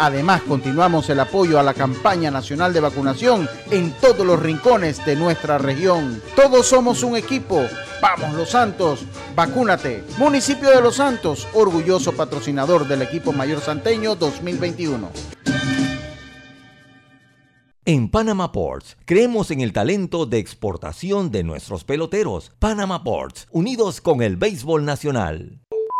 K: Además, continuamos el apoyo a la campaña nacional de vacunación en todos los rincones de nuestra región. Todos somos un equipo. Vamos Los Santos, vacúnate. Municipio de Los Santos, orgulloso patrocinador del equipo mayor santeño 2021.
C: En Panama Ports, creemos en el talento de exportación de nuestros peloteros. Panama Ports, unidos con el béisbol nacional.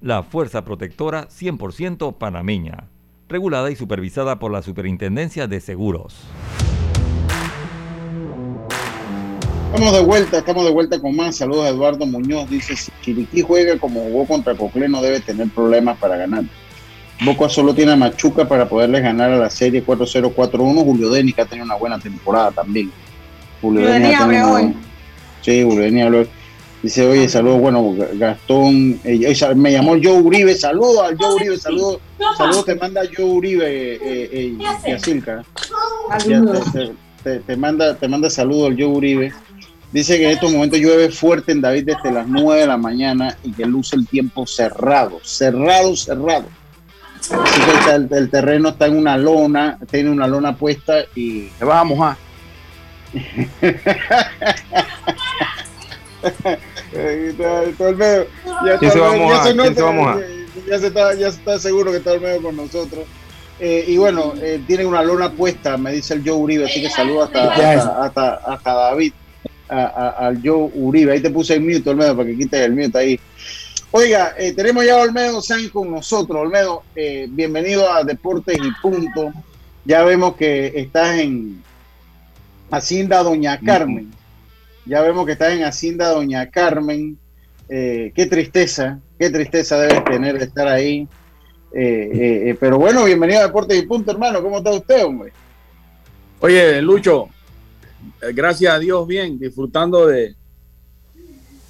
F: la Fuerza Protectora 100% panameña, regulada y supervisada por la Superintendencia de Seguros.
A: Estamos de vuelta, estamos de vuelta con más. Saludos a Eduardo Muñoz. Dice, si Chiriquí juega como jugó contra Coclé, no debe tener problemas para ganar. Boca solo tiene a Machuca para poderles ganar a la serie 4-0-4-1. Julio Denis, que ha tenido una buena temporada también.
B: Julio Denis abre hoy.
A: Sí, Julio Denis habló. Dice, oye, saludos, bueno, Gastón, eh, me llamó Joe Uribe, saludos al Joe Uribe, saludos, saludos te manda Joe Uribe, eh, eh, Yacilca. Te, te, te, manda, te manda saludos al Joe Uribe. Dice que en estos momentos llueve fuerte en David desde las 9 de la mañana y que luce el tiempo cerrado, cerrado, cerrado. Así que el, el terreno está en una lona, tiene una lona puesta y se va a mojar. Ya, se está, ya se está seguro que está el medio con nosotros. Eh, y bueno, eh, tiene una lona puesta, me dice el Joe Uribe, así que saludo hasta, hasta, hasta, David, al Joe Uribe. Ahí te puse el mute, Olmedo, para que quites el mute ahí. Oiga, eh, tenemos ya a Olmedo San con nosotros. Olmedo, bienvenido a Deportes y Punto. Ya vemos que estás en Hacienda Doña Carmen. Ya vemos que estás en Hacienda Doña Carmen. qué tristeza, qué tristeza debes tener de estar ahí. Eh, eh, eh, pero bueno, bienvenido a Deportes y Punto, hermano. ¿Cómo está usted, hombre?
P: Oye, Lucho, gracias a Dios, bien, disfrutando de,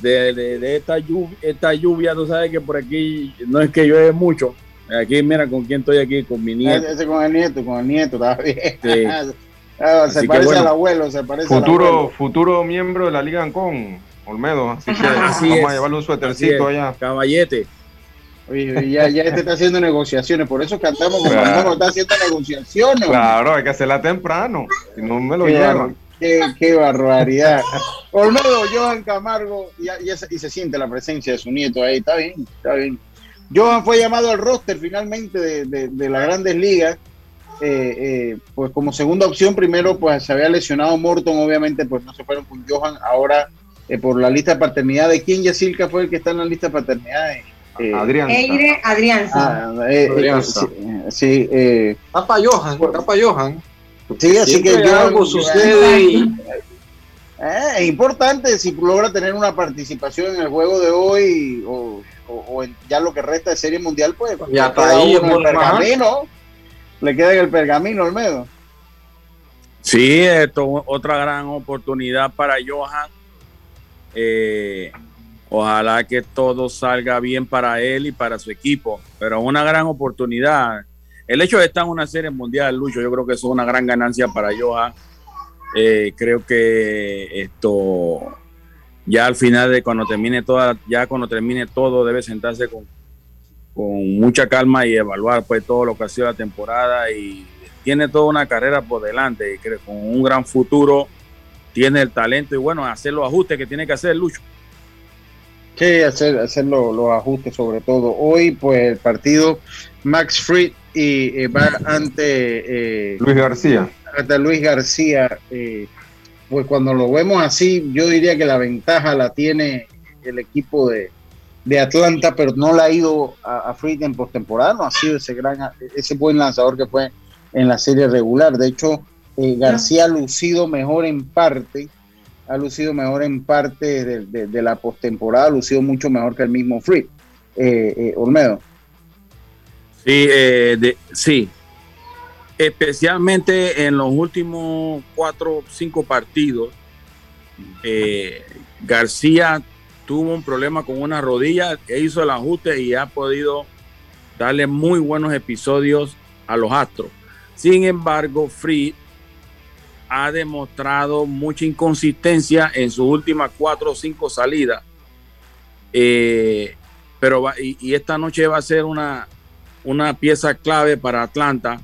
P: de, esta, lluvia, esta lluvia. Tú sabes que por aquí no es que llueve mucho. Aquí, mira con quién estoy aquí, con mi nieto.
A: Ese con el nieto, con el nieto, está bien. Ah, se parece al abuelo, se parece
E: futuro,
A: al abuelo.
E: Futuro miembro de la Liga Ancon, Olmedo. Así que vamos a llevarle un suétercito allá.
P: Caballete.
A: Oye, ya, ya este está haciendo negociaciones, por eso cantamos como claro. está haciendo negociaciones.
E: Claro, hay que hacerla temprano, si no me lo llevan.
A: Qué, qué, barbaridad. Olmedo, Johan Camargo, y, y, y, se siente la presencia de su nieto ahí, está bien, está bien. Johan fue llamado al roster finalmente de, de, de las grandes ligas, eh, eh, pues como segunda opción, primero pues se había lesionado Morton, obviamente pues no se fueron con Johan, ahora eh, por la lista de paternidad, ¿de quién Yacirca fue el que está en la lista de paternidad?
B: Eh, Adrián. Eire Adrianza.
A: Ah, eh, eh, sí, eh,
D: Tapa Johan, Tapa Johan.
A: Sí, así que
D: yo, algo sucede y...
A: es importante si logra tener una participación en el juego de hoy o, o, en ya lo que resta de Serie Mundial, pues
D: ya está ahí
A: en el pergamino. Le queda en el pergamino, Olmedo.
P: Sí, esto otra gran oportunidad para Johan. Eh, Ojalá que todo salga bien para él y para su equipo, pero una gran oportunidad. El hecho de estar en una serie mundial, Lucho, yo creo que eso es una gran ganancia para Johan. Eh, creo que esto ya al final de cuando termine toda, ya cuando termine todo, debe sentarse con, con mucha calma y evaluar pues todo lo que ha sido la temporada y tiene toda una carrera por delante, creo, con un gran futuro, tiene el talento y bueno, hacer los ajustes que tiene que hacer Lucho.
A: Sí, hacer, hacer los, ajustes sobre todo. Hoy, pues el partido Max Fried y va ante
E: eh, Luis García.
A: Ante Luis García. Eh, pues cuando lo vemos así, yo diría que la ventaja la tiene el equipo de, Atlanta, pero no la ha ido a, a Fried en postemporada, no ha sido ese gran, ese buen lanzador que fue en la serie regular. De hecho, eh, García ha lucido mejor en parte ha lucido mejor en parte de, la postemporada, ha lucido mucho mejor que el mismo Free. Eh, eh, Olmedo.
P: Sí, eh, sí, especialmente en los últimos cuatro o cinco partidos, García tuvo un problema con una rodilla, hizo el ajuste y ha podido darle muy buenos episodios a los Astros. Sin embargo, Free ha demostrado mucha inconsistencia en sus últimas cuatro o cinco salidas. Eh, pero y, esta noche va a ser una, una pieza clave para Atlanta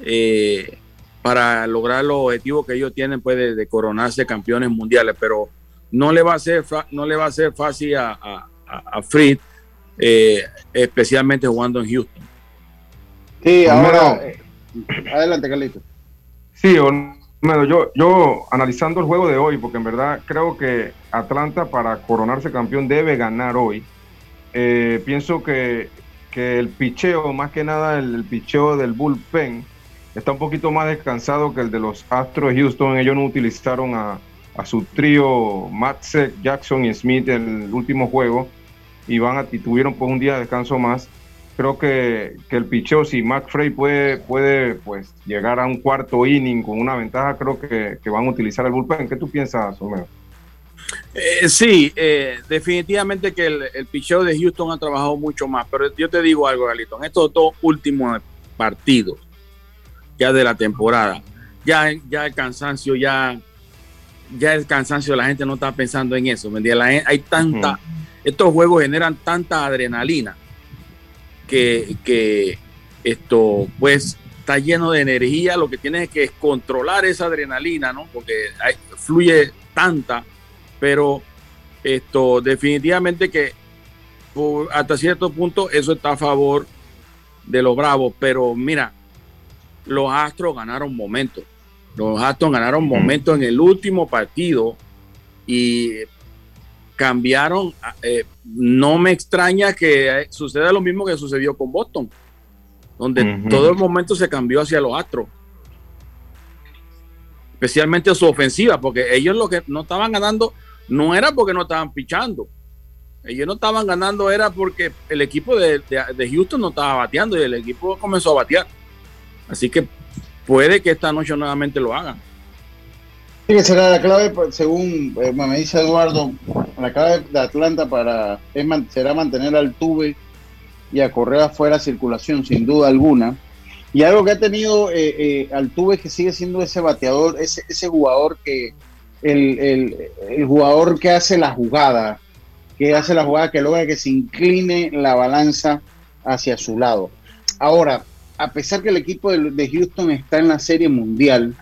P: eh, para lograr los objetivos que ellos tienen pues, de, coronarse campeones mundiales. Pero no le va a ser, no le va a ser fácil a, a, a Fritz, eh, especialmente jugando en Houston.
A: Sí, ahora, adelante, Carlito.
E: Sí, bueno, yo, yo analizando el juego de hoy, porque en verdad creo que Atlanta para coronarse campeón debe ganar hoy. Eh, pienso que, el picheo, más que nada el, picheo del bullpen, está un poquito más descansado que el de los Astros de Houston. Ellos no utilizaron a, a su trío Matzek, Jackson y Smith el último juego y van a, tuvieron pues un día de descanso más creo que, el picheo, si McFrey puede, puede pues, llegar a un cuarto inning con una ventaja, creo que, van a utilizar el bullpen. ¿Qué tú piensas, Romero?
P: Eh, sí, eh, definitivamente que el, el picheo de Houston ha trabajado mucho más, pero yo te digo algo, Galito, en estos dos últimos partidos ya de la temporada, ya, ya el cansancio, ya, ya el cansancio, la gente no está pensando en eso, hay tanta, estos juegos generan tanta adrenalina que, esto pues está lleno de energía, lo que tienes que es controlar esa adrenalina, ¿no? Porque fluye tanta, pero esto definitivamente que hasta cierto punto eso está a favor de los bravos, pero mira, los Astros ganaron momento. Los Astros ganaron momento en el último partido y cambiaron. eh, no me extraña que suceda lo mismo que sucedió con Boston, donde todo el momento se cambió hacia los Astros. Especialmente su ofensiva, porque ellos lo que no estaban ganando no era porque no estaban pichando. Ellos no estaban ganando, era porque el equipo de, de- de Houston no estaba bateando y el equipo comenzó a batear. Así que puede que esta noche nuevamente lo hagan.
A: Sí, que será la clave, pues, según eh, me dice Eduardo, la clave de Atlanta para será mantener al Tuve y a Correa fuera circulación, sin duda alguna. Y algo que ha tenido eh, eh, Altuve que sigue siendo ese bateador, ese, jugador que el jugador que hace la jugada, que hace la jugada que logra que se incline la balanza hacia su lado. Ahora, a pesar que el equipo de, Houston está en la serie mundial,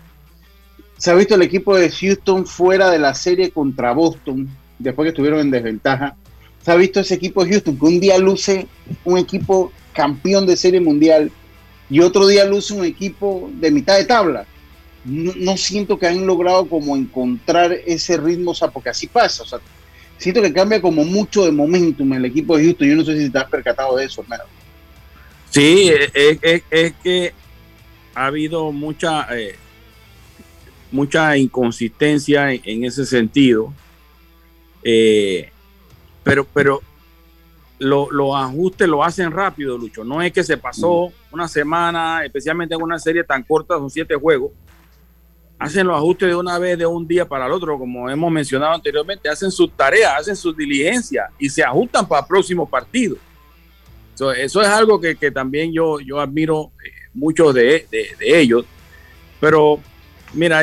A: se ha visto el equipo de Houston fuera de la serie contra Boston, después que estuvieron en desventaja. Se ha visto ese equipo de Houston que un día luce un equipo campeón de serie mundial y otro día luce un equipo de mitad de tabla. No, siento que han logrado como encontrar ese ritmo, o sea, porque así pasa. Siento que cambia como mucho de momentum el equipo de Houston. Yo no sé si te has percatado de eso, hermano.
P: Sí, es, es- es que ha habido mucha, eh, mucha inconsistencia en, en ese sentido. Eh, pero, pero lo- los ajustes lo hacen rápido, Lucho. No es que se pasó una semana, especialmente en una serie tan corta, son siete juegos. Hacen los ajustes de una vez, de un día para el otro, como hemos mencionado anteriormente. Hacen sus tareas, hacen sus diligencias y se ajustan para el próximo partido. So, eso es algo que, que también yo, yo admiro eh, mucho de, de- de ellos. Pero mira,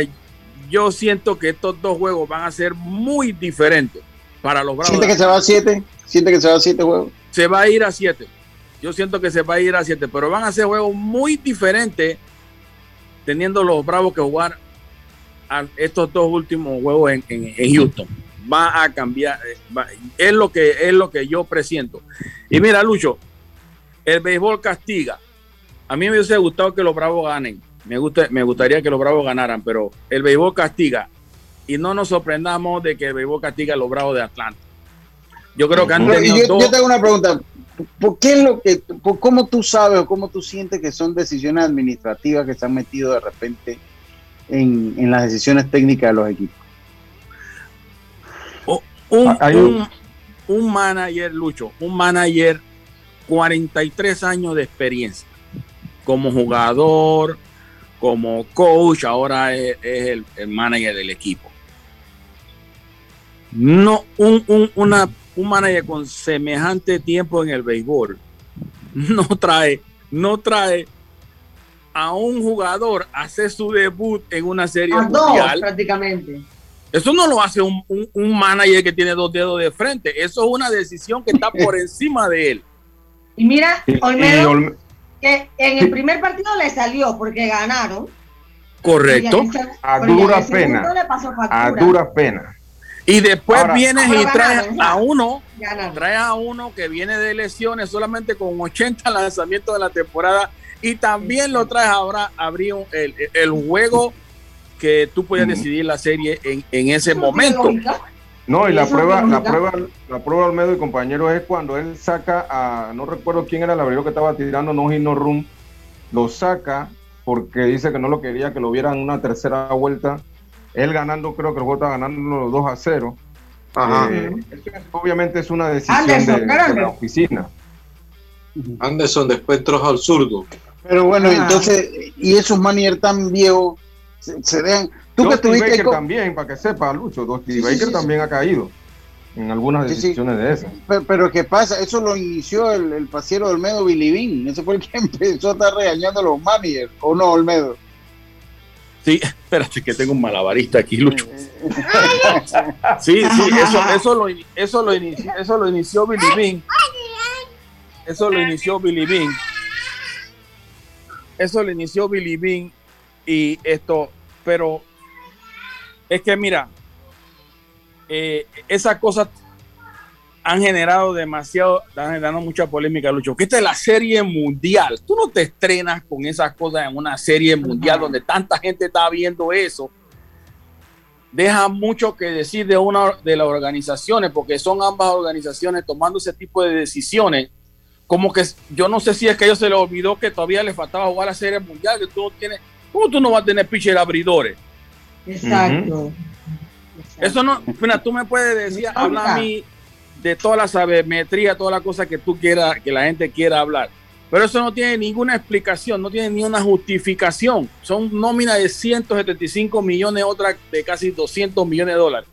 P: yo siento que estos dos juegos van a ser muy diferentes para los Bravos.
A: ¿Siente que se va a siete? ¿Siente que se va a siete juegos?
P: Se va a ir a siete. Yo siento que se va a ir a siete, pero van a ser juegos muy diferentes teniendo los Bravos que jugar a estos dos últimos juegos en, en- en Houston. Va a cambiar, eh, va- es lo que es lo que yo presiento. Y mira, Lucho, el béisbol castiga. A mí me hubiese gustado que los Bravos ganen. Me, gusta, me gustaría que los Bravos ganaran, pero el béisbol castiga. Y no nos sorprendamos de que el béisbol castiga a los Bravos de Atlanta. Yo creo que han
A: Pero,
P: tenido
A: y yo,
P: dos-
A: yo te hago una pregunta. ¿Por qué es lo que, por cómo tú sabes o cómo tú sientes que son decisiones administrativas que se han metido de repente en, en las decisiones técnicas de los equipos? Hay un-
P: un, un manager, Lucho, un manager 43 años de experiencia como jugador, como coach, ahora es, es el, el manager del equipo. No, un, un, una, un manager con semejante tiempo en el béisbol no trae, no trae a un jugador a hacer su debut en una serie
B: A dos,
P: mundial.
B: prácticamente.
P: Eso no lo hace un, un- un manager que tiene dos dedos de frente. Eso es una decisión que está por encima de él.
B: Y mira,
P: Y- y
B: Olmedo,
P: Olme-
B: que en el primer partido le salió porque ganaron.
P: Correcto.
E: A
B: pasó factura.
E: A duras penas.
P: Y después
E: Ahora-
P: vienes y traes
B: ganaron,
P: a uno,
B: Ganaron.
P: traes a uno que viene de lesiones solamente con 80 lanzamientos de la temporada y también lo traes ahora abrir el, el juego que tú puedes decidir la serie en, en ese momento.
E: No, y la prueba, la prueba, la prueba Olmedo y compañero es cuando él saca a, no recuerdo quién era el abridor que estaba tirando no hit no run, lo saca porque dice que no lo quería que lo vieran en una tercera vuelta. Él ganando, creo que el juego está ganando los 2 a 0.
D: Ajá.
E: Eh, eso es- obviamente es una decisión
D: Anderson,
E: de, la oficina.
D: Anderson después trajo al zurdo.
A: Pero bueno,
D: Ah.
A: entonces, y esos managers tan viejos se, se dejan. Tú que
E: Dusty
A: estuviste
E: Baker
A: con-
E: también, para que sepa, Lucho, Dusty
A: Sí,
E: Baker
A: sí,
E: también ha caído en algunas
A: Sí, sí.
E: decisiones de esas.
A: Pero, pero ¿qué pasa? Eso lo inició el, el pasiero de Olmedo Bilibín. Ese fue el que empezó a estar regañando a los managers. ¿O no, Olmedo?
P: Sí, espérate que tengo un malabarista aquí, Lucho. Sí, sí, eso, eso, lo, eso, lo inició, eso lo inició Billy Bean. Eso lo inició Billy Bean. Eso lo inició Billy Bean. Y esto, pero es que mira, eh, esas cosas han generado demasiado, están generando mucha polémica, Lucho. Que esta es la serie mundial. Tú no te estrenas con esas cosas en una serie mundial donde tanta gente está viendo eso. Deja mucho que decir de una de las organizaciones, porque son ambas organizaciones tomando ese tipo de decisiones. Como que yo no sé si es que a ellos se les olvidó que todavía les faltaba jugar la serie mundial, que tú tienes, ¿cómo tú no vas a tener pitcher abridores?
B: Exacto.
P: Eso no, mira, tú me puedes decir, habla a mí de toda la sabermetría, toda la cosa que tú quieras, que la gente quiera hablar. Pero eso no tiene ninguna explicación, no tiene ni una justificación. Son nóminas de 175 millones, otras de casi 200 millones de dólares.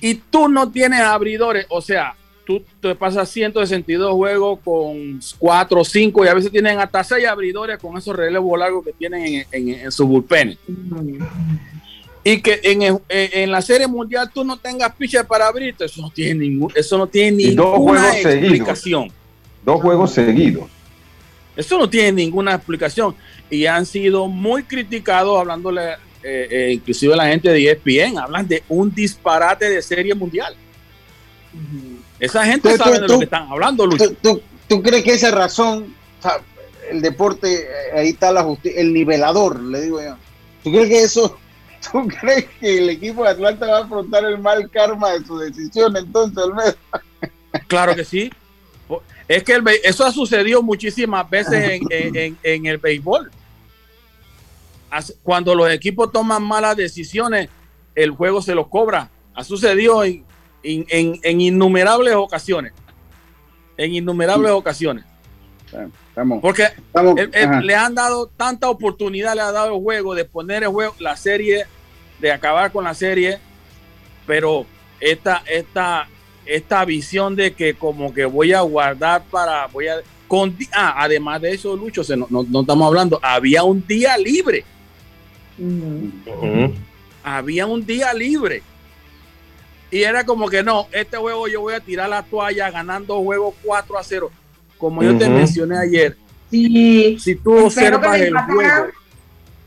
P: Y tú no tienes abridores, o sea, tú te pasas 162 juegos con 4 o 5 y a veces tienen hasta 6 abridores con esos relevos largos que tienen en, en, en su bullpen. Y que en, en, la serie mundial tú no tengas pitcher para abrirte, eso no tiene ningún, eso no tiene
E: Y dos
P: ninguna
E: seguidos.
P: explicación.
E: Dos juegos seguidos.
P: Eso no tiene ninguna explicación. Y han sido muy criticados hablándole, eh, eh, inclusive la gente de ESPN, hablan de un disparate de serie mundial. Esa gente
A: Tú-
P: sabe
A: tú-
P: de
A: tú-
P: lo que están hablando, Lucho.
A: ¿Tú, tú, tú crees que esa razón, o sea, el deporte, eh, ahí está la justicia, el nivelador, le digo yo. ¿Tú crees que eso, tú crees que el equipo de Atlanta va a afrontar el mal karma de su decisión entonces, Olmedo?
P: Claro que sí. Es que el eso ha sucedido muchísimas veces en, en- en- en el béisbol. Cuando los equipos toman malas decisiones, el juego se los cobra. Ha sucedido en, innumerables ocasiones. En innumerables ocasiones. Porque le han dado tanta oportunidad, le ha dado el juego de poner el juego, la serie, de acabar con la serie, pero esta, esta, esta visión de que como que voy a guardar para, voy a, con, ah, además de eso, Lucho, se no, no- no estamos hablando, había un día libre, había un día libre. Y era como que no, este juego yo voy a tirar la toalla ganando juego 4 a 0. Como yo te mencioné ayer,
B: Sí.
P: si tú
B: Espero
P: observas el juego,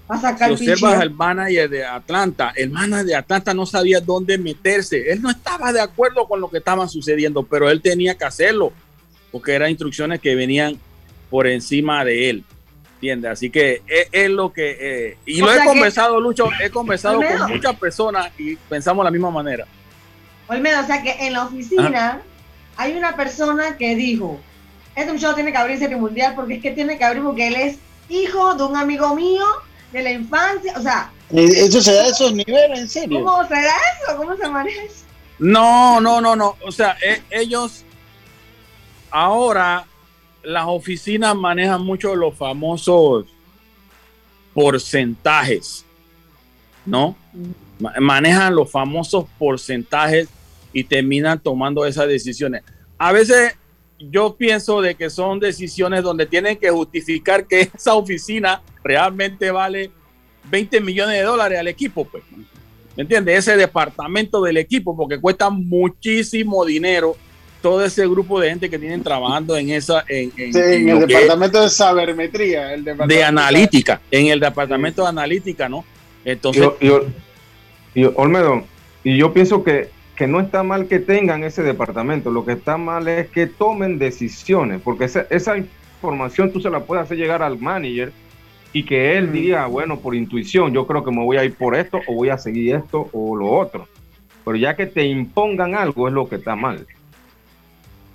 B: a sacar
P: si observas al manager de Atlanta, el manager de Atlanta no sabía dónde meterse. Él no estaba de acuerdo con lo que estaba sucediendo, pero él tenía que hacerlo, porque eran instrucciones que venían por encima de él. ¿Entiendes? Así que es, es lo que... eh, y
B: O
P: lo he
B: que-
P: conversado, Lucho, he conversado
B: Olmedo.
P: con muchas personas y pensamos de la misma manera.
B: Olmedo, o sea que en la oficina hay una persona que dijo, este muchacho tiene que abrir serie mundial porque es que tiene que abrir porque él es hijo de un amigo mío de la infancia. O sea,
A: Eso se da a esos niveles, en serio.
B: ¿cómo será eso? ¿Cómo se maneja eso?
P: No, no, no, no. O sea, e- ellos ahora las oficinas manejan mucho los famosos porcentajes, ¿no? Ma- Manejan los famosos porcentajes y terminan tomando esas decisiones. A veces yo pienso de que son decisiones donde tienen que justificar que esa oficina realmente vale 20 millones de dólares al equipo, pues. ¿Me entiendes? Ese departamento del equipo, porque cuesta muchísimo dinero todo ese grupo de gente que tienen trabajando en esa, en, en-
A: Sí, en
P: en
A: el departamento de sabermetría. El departamento
P: de analítica, en el departamento de analítica, ¿no? Entonces,
E: Y, y- y, Olmedo, y yo pienso que, que no está mal que tengan ese departamento, lo que está mal es que tomen decisiones, porque esa, esa información tú se la puedes hacer llegar al manager y que él diga, bueno, por intuición, yo creo que me voy a ir por esto o voy a seguir esto o lo otro. Pero ya que te impongan algo es lo que está mal.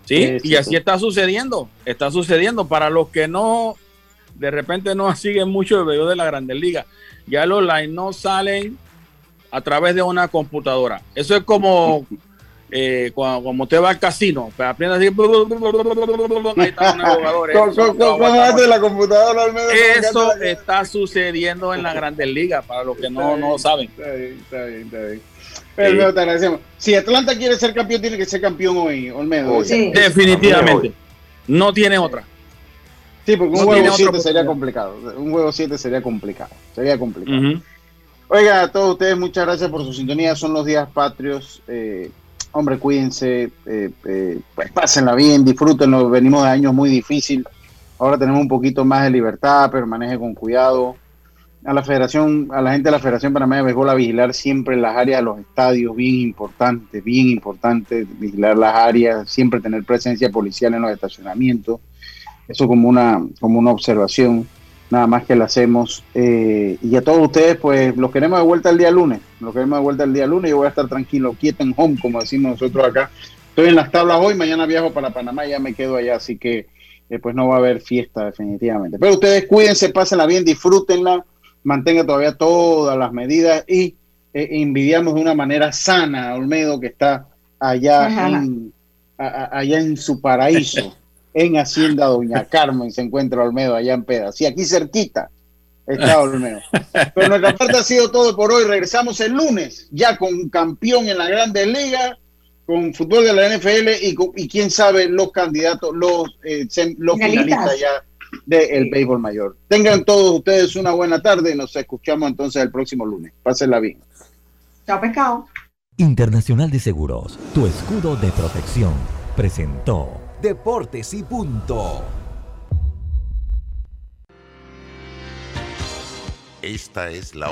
P: Sí, y así está sucediendo, está sucediendo. Para los que no, de repente no siguen mucho el video de la Grandes Ligas, ya los line no salen a través de una computadora. Eso es como eh, cuando, usted va al casino, pues aprende así, ahí están los jugadores.
A: ¿Cómo- cómo- cómo- cómo hace la computadora, Olmedo? ¿Cómo
P: Eso
A: la-
P: está sucediendo en la Grandes Ligas, para los que no, no lo saben.
A: Está bien, está bien, está bien. Olmedo, te agradecemos. Si Atlanta quiere ser campeón, tiene que ser campeón hoy, Olmedo.
P: Definitivamente. No tiene otra.
A: Sí, porque un
P: No
A: juego
P: tiene otra
A: 7 sería complicado. Un juego 7 sería complicado. Sería complicado. Oiga, a todos ustedes, muchas gracias por su sintonía. Son los días patrios. Eh, hombre, cuídense. eh, eh, pues pásenla bien, disfrútenlo. Venimos de años muy difíciles. Ahora tenemos un poquito más de libertad, pero maneje con cuidado. a la federación, a la gente de la Federación Panameña de Béisbol a vigilar siempre las áreas de los estadios, bien importante, bien importante, vigilar las áreas, siempre tener presencia policial en los estacionamientos. Eso como una, como una observación, nada más que la hacemos. Eh, y a todos ustedes, pues los queremos de vuelta el día lunes, los queremos de vuelta el día lunes. Yo voy a estar tranquilo, quieto en home, como decimos nosotros acá. Estoy en las tablas hoy, mañana viajo para Panamá, ya me quedo allá, así que eh, pues no va a haber fiesta definitivamente. Pero ustedes cuídense, pásenla bien, disfrútenla mantenga todavía todas las medidas y eh, envidiamos de una manera sana a Olmedo que está allá en, allá en su paraíso, en Hacienda Doña Carmen, se encuentra Olmedo allá en Pedas. Y aquí cerquita está Olmedo. Pero nuestra parte ha sido todo por hoy. Regresamos el lunes ya con campeón en la Grandes Ligas con fútbol de la NFL y, y quién sabe los candidatos, los, eh, los finalistas ya del béisbol mayor. Tengan todos ustedes una buena tarde y nos escuchamos entonces el próximo lunes. Pásenla bien.
B: Chao, pescado.
C: Internacional de Seguros, tu escudo de protección, presentó
O: Deportes y Punto.
Q: Esta es la